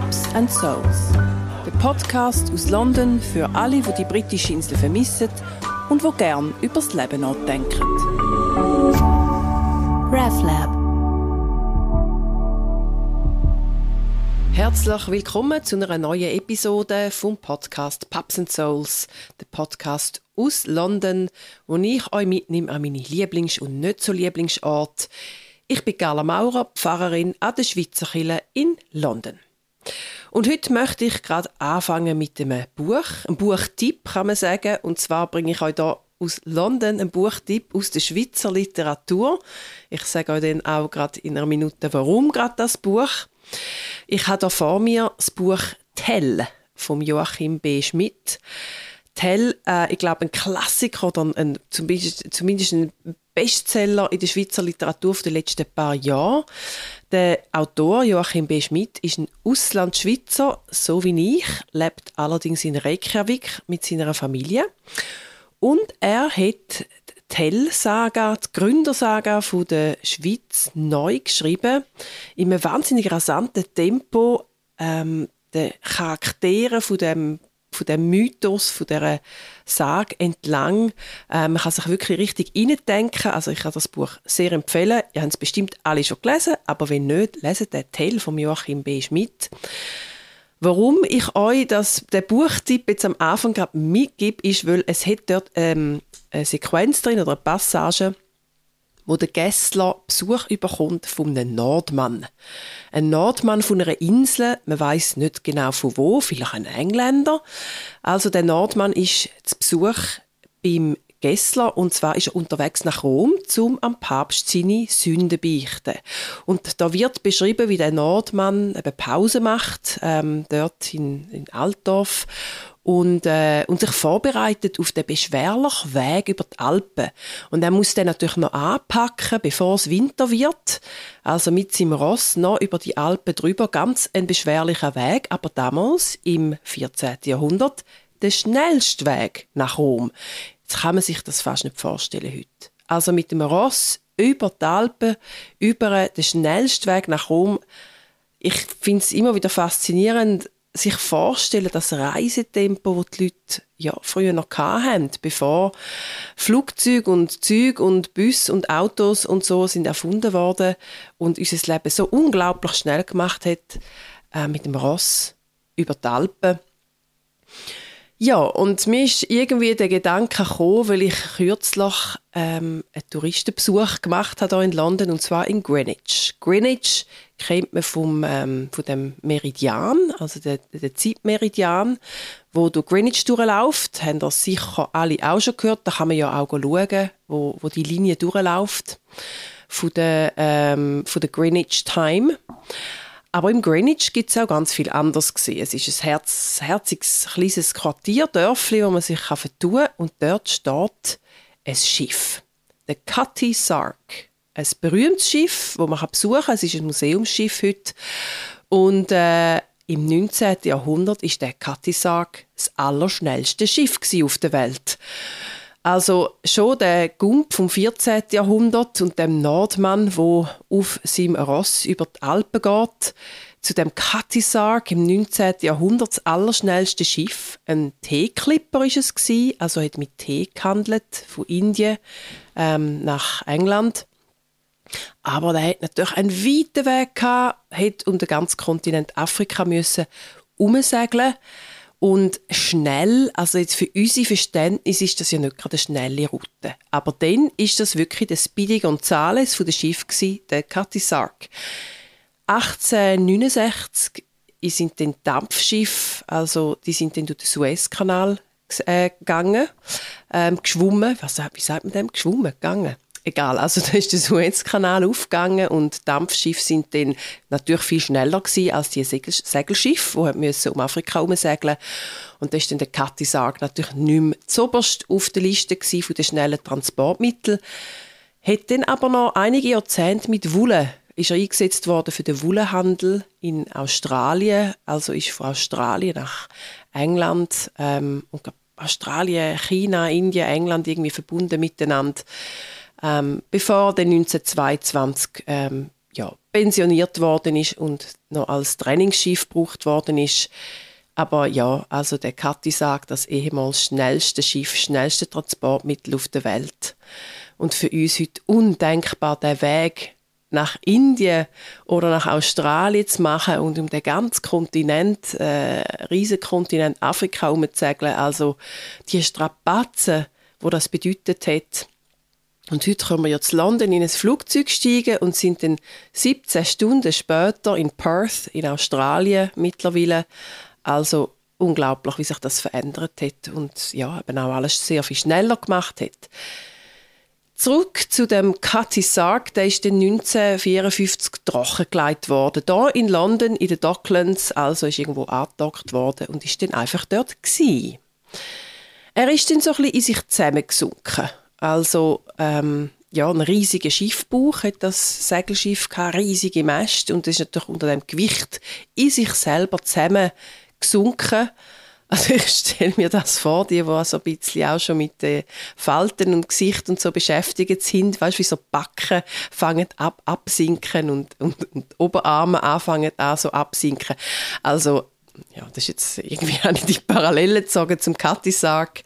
Pubs and Souls. Der Podcast aus London für alle, die die britische Insel vermissen und wo gern übers Leben nachdenken. RevLab Herzlich willkommen zu einer neuen Episode vom Podcast Pubs and Souls, der Podcast aus London, wo ich euch mitnehme an meine Lieblings- und nicht so Lieblingsorte. Ich bin Carla Maurer, Pfarrerin an der Schweizer Kirche in London. Und heute möchte ich gerade anfangen mit einem Buch, einem Buchtipp kann man sagen. Und zwar bringe ich euch hier aus London einen Buchtipp aus der Schweizer Literatur. Ich sage euch dann auch gerade in einer Minute, warum gerade das Buch. Ich habe hier vor mir das Buch Tell von Joachim B. Schmidt. Tell, äh, ich glaube, ein Klassiker oder ein, ein, zumindest, zumindest ein Bestseller in der Schweizer Literatur die letzten paar Jahre. Der Autor Joachim B. Schmidt ist ein Auslandschweizer, so wie ich, lebt allerdings in Reykjavik mit seiner Familie. Und er hat die Tell-Saga, die Gründersaga von der Schweiz neu geschrieben, in einem wahnsinnig rasanten Tempo. Ähm, die Charaktere von dem von dem Mythos, von dieser Sage entlang. Äh, man kann sich wirklich richtig reindenken. Also ich kann das Buch sehr empfehlen. Ihr habt es bestimmt alle schon gelesen, aber wenn nicht, leset den Teil von Joachim B. Schmidt. Warum ich euch das, den Buchtipp jetzt am Anfang gerade mitgebe, ist, weil es hat dort ähm, eine Sequenz drin oder eine Passage, wo der Gessler Besuch überkommt von einem Nordmann. Ein Nordmann von einer Insel, man weiß nicht genau von wo, vielleicht ein Engländer. Also der Nordmann ist zu Besuch beim Gessler und zwar ist er unterwegs nach Rom, um am Papst seine Sünden beichten. Und da wird beschrieben, wie der Nordmann eben Pause macht, ähm, dort in, in Altdorf und, äh, und sich vorbereitet auf den beschwerlichen Weg über die Alpen. Und er muss dann natürlich noch anpacken, bevor es Winter wird. Also mit seinem Ross noch über die Alpen drüber. Ganz ein beschwerlicher Weg, aber damals, im 14. Jahrhundert, der schnellste Weg nach Rom. Jetzt kann man sich das fast nicht vorstellen heute. Also mit dem Ross über die Alpen, über den schnellsten Weg nach Rom. Ich finde es immer wieder faszinierend, sich vorstellen, das Reisetempo, das die Leute ja, früher noch hatten, bevor Flugzeuge und Züge und Bus und Autos und so sind erfunden worden und unser Leben so unglaublich schnell gemacht hat, äh, mit dem Ross über die Alpen. Ja, und mir ist irgendwie der Gedanke gekommen, weil ich kürzlich ähm, einen Touristenbesuch gemacht habe hier in London, und zwar in Greenwich. Greenwich kennt man vom, ähm, von dem Meridian, also der, der Zeitmeridian, wo durch Greenwich durchläuft. Haben das sicher alle auch schon gehört. Da kann man ja auch schauen, wo, wo die Linie durchläuft von der, ähm, von der Greenwich Time. Aber im Greenwich gibt es auch ganz viel anderes gesehen. Es ist ein herz, herziges kleines Quartier, Dörfli, wo man sich vertun kann. Und dort steht ein Schiff. Der Cutty Sark ein berühmtes Schiff, das man besuchen kann. Es ist ein Museumsschiff heute. Und äh, im 19. Jahrhundert ist der Kattisarg das allerschnellste Schiff auf der Welt. Also schon der Gump vom 14. Jahrhundert und dem Nordmann, wo auf seinem Ross über die Alpen geht, zu dem Kattisarg im 19. Jahrhundert das allerschnellste Schiff. Ein Teeklipper ist es gewesen, also hat mit Tee gehandelt von Indien ähm, nach England. Aber er hat natürlich einen weiten Weg gehabt, hat um den ganzen Kontinent Afrika müssen umsegeln und schnell, also jetzt für unsere Verständnis ist das ja nicht gerade eine schnelle Route. Aber dann ist das wirklich der Speedy Gonzales von der Schiff der Cathy Sark. 1869 sind dann Dampfschiff, also die sind dann durch den Suezkanal äh, gegangen, ähm, geschwommen. Was, wie sagt man dem? Geschwommen, gegangen egal, also da ist der Suezkanal aufgegangen und Dampfschiffe sind dann natürlich viel schneller gewesen als die Segel Segelschiffe, die müssen um Afrika herumsegeln und da ist dann der Kattisarg natürlich nicht mehr zuoberst auf der Liste von den schnellen Transportmitteln. Hat dann aber noch einige Jahrzehnte mit Wolle ist er eingesetzt worden für den Wollenhandel in Australien, also ist von Australien nach England ähm, und Australien, China, Indien, England irgendwie verbunden miteinander ähm, bevor dann 1922 ähm, ja, pensioniert worden ist und noch als Trainingsschiff gebraucht worden ist. Aber ja, also der Kathi sagt, das ehemals schnellste Schiff, schnellste Transportmittel auf der Welt. Und für uns heute undenkbar, der Weg nach Indien oder nach Australien zu machen und um den ganzen Kontinent, äh, riesen Kontinent Afrika umzusegeln. Also die Strapazen, wo das bedeutet hat. Und heute können wir jetzt London in ein Flugzeug steigen und sind dann 17 Stunden später in Perth in Australien mittlerweile. Also unglaublich, wie sich das verändert hat und ja, eben auch alles sehr viel schneller gemacht hat. Zurück zu dem Cathy Sark, der ist dann 1954 trockengelegt worden. Da in London, in den Docklands, also ist irgendwo angedockt worden und ist dann einfach dort gewesen. Er ist dann so ein bisschen in sich zusammengesunken. Also, ähm, ja, ein riesiger Schiffbauch hat das Segelschiff gehabt, riesige Mäste und das ist natürlich unter dem Gewicht in sich selber zusammengesunken. Also ich stelle mir das vor, die, die so ein bisschen auch schon mit den Falten und Gesicht und so beschäftigt sind, weißt du, wie so Backen fangen ab absinken und, und, und Oberarme anfangen an so absinken. Also ja, das ist jetzt irgendwie eine die Parallele gezogen zum Katisag.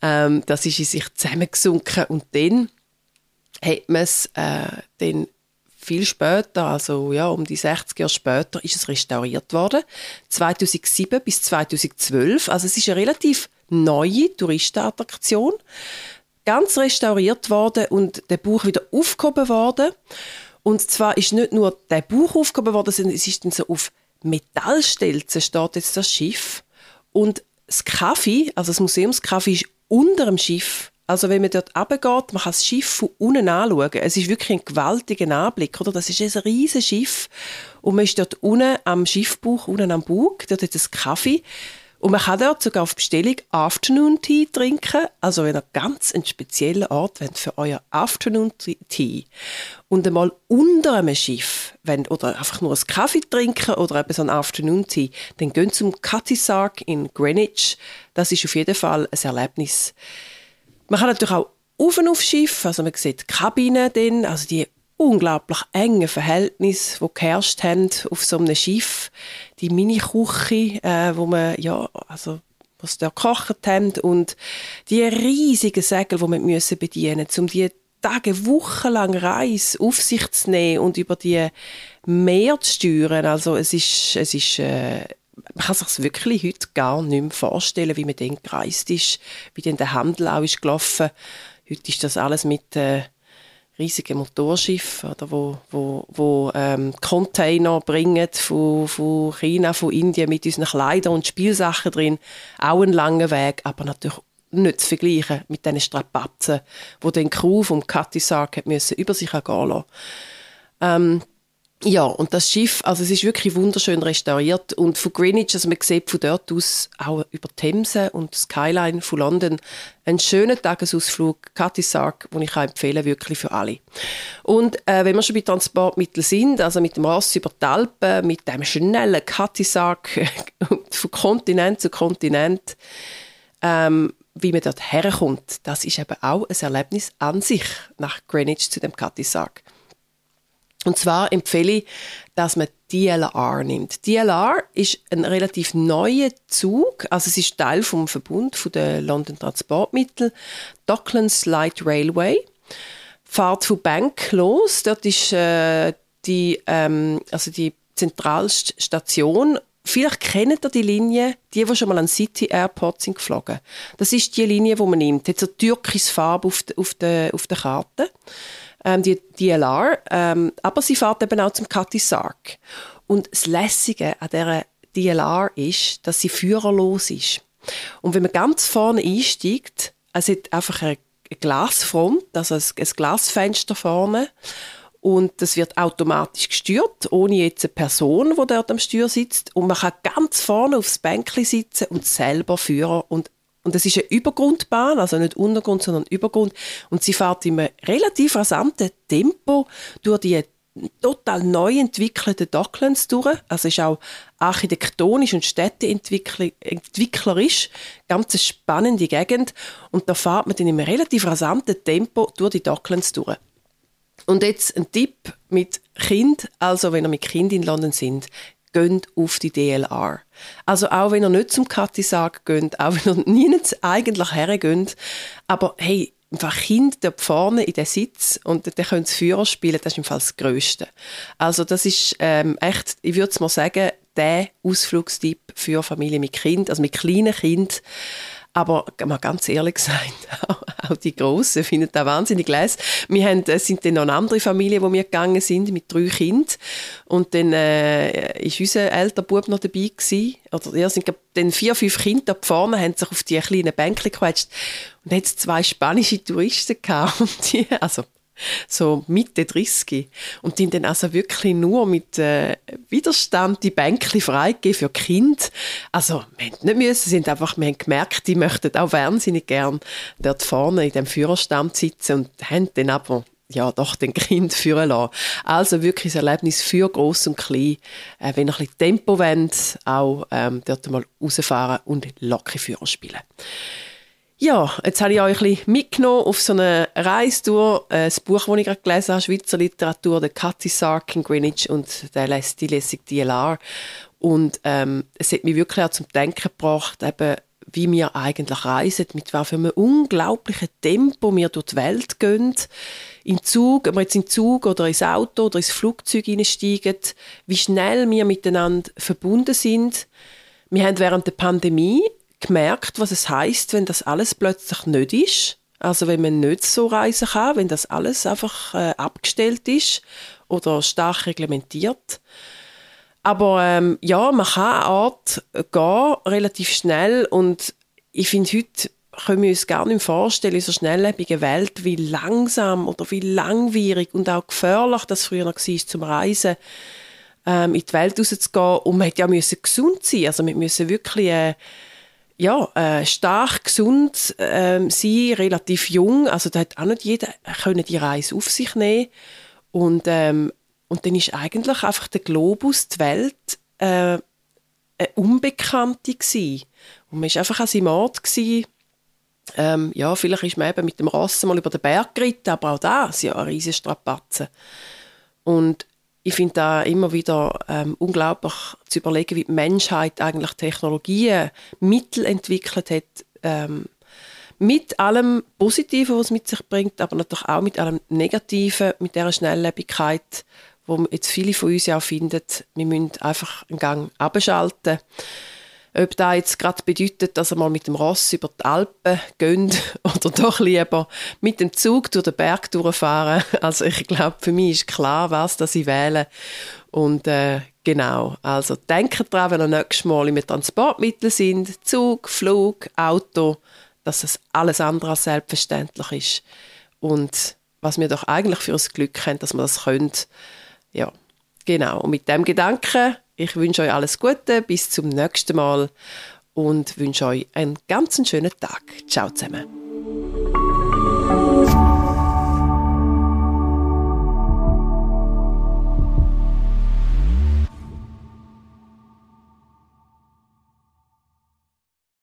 Ähm, das ist in sich zusammengesunken und dann hat man es äh, dann viel später, also ja, um die 60 Jahre später, ist es restauriert worden. 2007 bis 2012. Also es ist eine relativ neue Touristenattraktion. Ganz restauriert worden und der Buch wieder aufgehoben worden. Und zwar ist nicht nur der Buch aufgehoben worden, sondern es ist dann so auf Metallstelzen steht jetzt das Schiff. Und das Kaffee, also das Museumskaffee, ist unter dem Schiff also wenn man dort runtergeht, man kann das Schiff von unten anschauen. Es ist wirklich ein gewaltiger Anblick, oder? Das ist ein riesiges Schiff und man ist dort unten am Schiffbuch, unten am Bug, dort hat es Kaffee und man kann dort sogar auf Bestellung Afternoon Tea trinken. Also wenn ihr ganz einen speziellen Ort wollt für euer Afternoon Tea und einmal unter einem Schiff wollt, oder einfach nur einen Kaffee trinken oder eben so einen Afternoon Tea, dann geht zum Cathisark in Greenwich. Das ist auf jeden Fall ein Erlebnis. Man kann natürlich auch auf und auf Schiff, also man sieht die Kabine drin, also die unglaublich engen Verhältnisse, die geherrscht haben auf so einem Schiff. Die Mini-Küche, äh, wo man, ja, also was dort gekocht haben und die riesigen Segel, die müssen bedienen um die Tage, wochenlang Reise auf sich zu nehmen und über die Meer zu steuern. Also es ist, es ist äh, man kann sich wirklich heute gar nicht mehr vorstellen, wie man dann gereist ist, wie dann der Handel auch ist gelaufen. Heute ist das alles mit äh, riesigen Motorschiffen, oder, wo, wo, wo ähm, Container bringen von, von China, von Indien mit unseren Kleidern und Spielsachen drin. Auch ein langer Weg, aber natürlich nicht zu vergleichen mit den Strapazen, wo den Crew vom Katisark müssen über sich ergehen lassen. Ähm, ja, und das Schiff, also es ist wirklich wunderschön restauriert und von Greenwich, also man sieht von dort aus auch über Themse und Skyline von London einen schönen Tagesausflug, Cathisark, den ich empfehlen wirklich für alle. Und äh, wenn wir schon bei Transportmitteln sind, also mit dem Ross über die Alpen, mit dem schnellen Cathisark von Kontinent zu Kontinent, ähm, wie man dort herkommt, das ist eben auch ein Erlebnis an sich nach Greenwich zu dem Cathisark. Und zwar empfehle ich, dass man DLR nimmt. DLR ist ein relativ neuer Zug, also es ist Teil vom Verbund von der London Transportmittel, Docklands Light Railway. Fahrt von Bank los, dort ist äh, die, ähm, also die Zentralstation Vielleicht kennt ihr die Linie, die, die schon mal an City Airport sind geflogen. Das ist die Linie, die man nimmt. Hat so türkis Farbe auf, de, auf, der, auf der Karte ähm, die DLR, ähm, aber sie fährt eben auch zum Cutty Sark. Und das Lässige an dieser DLR ist, dass sie führerlos ist. Und wenn man ganz vorne einsteigt, es hat einfach eine Glasfront, also ein Glasfenster vorne und das wird automatisch gesteuert, ohne jetzt eine Person, die dort am Steuer sitzt. Und man kann ganz vorne aufs Bänkchen sitzen und selber führen und und es ist eine Übergrundbahn, also nicht Untergrund, sondern Übergrund. Und sie fährt in einem relativ rasanten Tempo durch die total neu entwickelten Docklands durch. Also ist auch architektonisch und städteentwicklerisch ganz eine spannende Gegend. Und da fährt man in einem relativ rasanten Tempo durch die Docklands durch. Und jetzt ein Tipp mit Kind, also wenn ihr mit Kind in London sind, geht auf die DLR. Also auch wenn ihr nicht zum Katisag geht, auch wenn ihr nie eigentlich hergeht, aber hey, einfach Kind dort vorne in den Sitz und dann können sie Führer spielen, das ist im Fall das Größte. Also das ist ähm, echt, ich würde mal sagen, der Ausflugstipp für Familien mit Kind, also mit kleinen Kindern. Aber mal ganz ehrlich gesagt, auch die Grossen finden das wahnsinnig leise. Wir haben, es sind dann noch eine andere Familie, wo wir gegangen sind, mit drei Kindern. Und dann äh, ist unser älterer Bub noch dabei gewesen. Oder ja, sind dann vier, fünf Kinder da vorne, haben sich auf die kleinen Bänke gequetscht. Und dann zwei spanische Touristen gehabt. Und die, also so Mitte 30. Und die dann also wirklich nur mit äh, Widerstand die Bänke freigegeben für Kind. Also, wir nicht müssen, sind einfach, wir haben gemerkt, die möchten auch wahnsinnig gern dort vorne in dem Führerstand sitzen und haben dann aber ja, doch den Kind führen lassen. Also wirklich ein Erlebnis für groß und klein. Äh, wenn ihr ein bisschen Tempo wollt, auch ähm, dort mal rausfahren und locker Führer spielen. Ja, jetzt habe ich euch ein bisschen mitgenommen auf so eine Reistour. Äh, das Buch, das ich gerade gelesen habe, Schweizer Literatur, der Cathy Sark in Greenwich und der lässt die lässig DLR. Und ähm, es hat mich wirklich auch zum Denken gebracht, eben, wie wir eigentlich reisen, mit was für einem unglaublichen Tempo wir durch die Welt gehen. In Zug, ob wir jetzt in Zug oder ins Auto oder ins Flugzeug einsteigen, wie schnell wir miteinander verbunden sind. Wir haben während der Pandemie gemerkt, was es heißt, wenn das alles plötzlich nicht ist. Also wenn man nicht so reisen kann, wenn das alles einfach äh, abgestellt ist oder stark reglementiert. Aber ähm, ja, man kann eine Art gehen, relativ schnell und ich finde, heute können wir uns gar nicht vorstellen, in so schnelllebigen Welt, wie langsam oder wie langwierig und auch gefährlich das früher noch war zum Reisen, ähm, in die Welt rauszugehen. Und man hätte ja müssen gesund sein. Also wir müssen wirklich äh, ja, äh, stark, gesund äh, sein, relativ jung. Also da hat auch nicht jeder können die Reise auf sich nehmen. Und, ähm, und dann ist eigentlich einfach der Globus, die Welt, äh, eine Unbekannte gewesen. Und man war einfach an seinem Ort. Ähm, ja, vielleicht ist man eben mit dem Ross mal über den Berg geritten, aber auch da sind ja riesige Strapazen. Und ich finde da immer wieder ähm, unglaublich zu überlegen, wie die Menschheit eigentlich Technologien, Mittel entwickelt hat, ähm, mit allem Positiven, was es mit sich bringt, aber natürlich auch mit allem Negativen, mit der Schnelllebigkeit, wo jetzt viele von uns ja auch finden, wir müssen einfach einen Gang abschalten. Ob das jetzt gerade bedeutet, dass er mal mit dem Ross über die Alpen geht oder doch lieber mit dem Zug durch den Berg durchfahren. Also ich glaube, für mich ist klar, was das ich wähle. Und äh, genau, also denkt daran, wenn ihr nächstes Mal im Transportmittel sind, Zug, Flug, Auto, dass es alles andere als selbstverständlich ist. Und was wir doch eigentlich für uns Glück haben, dass wir das können. Ja, genau. Und mit dem Gedanken ich wünsche euch alles Gute, bis zum nächsten Mal und wünsche euch einen ganz schönen Tag. Ciao zusammen.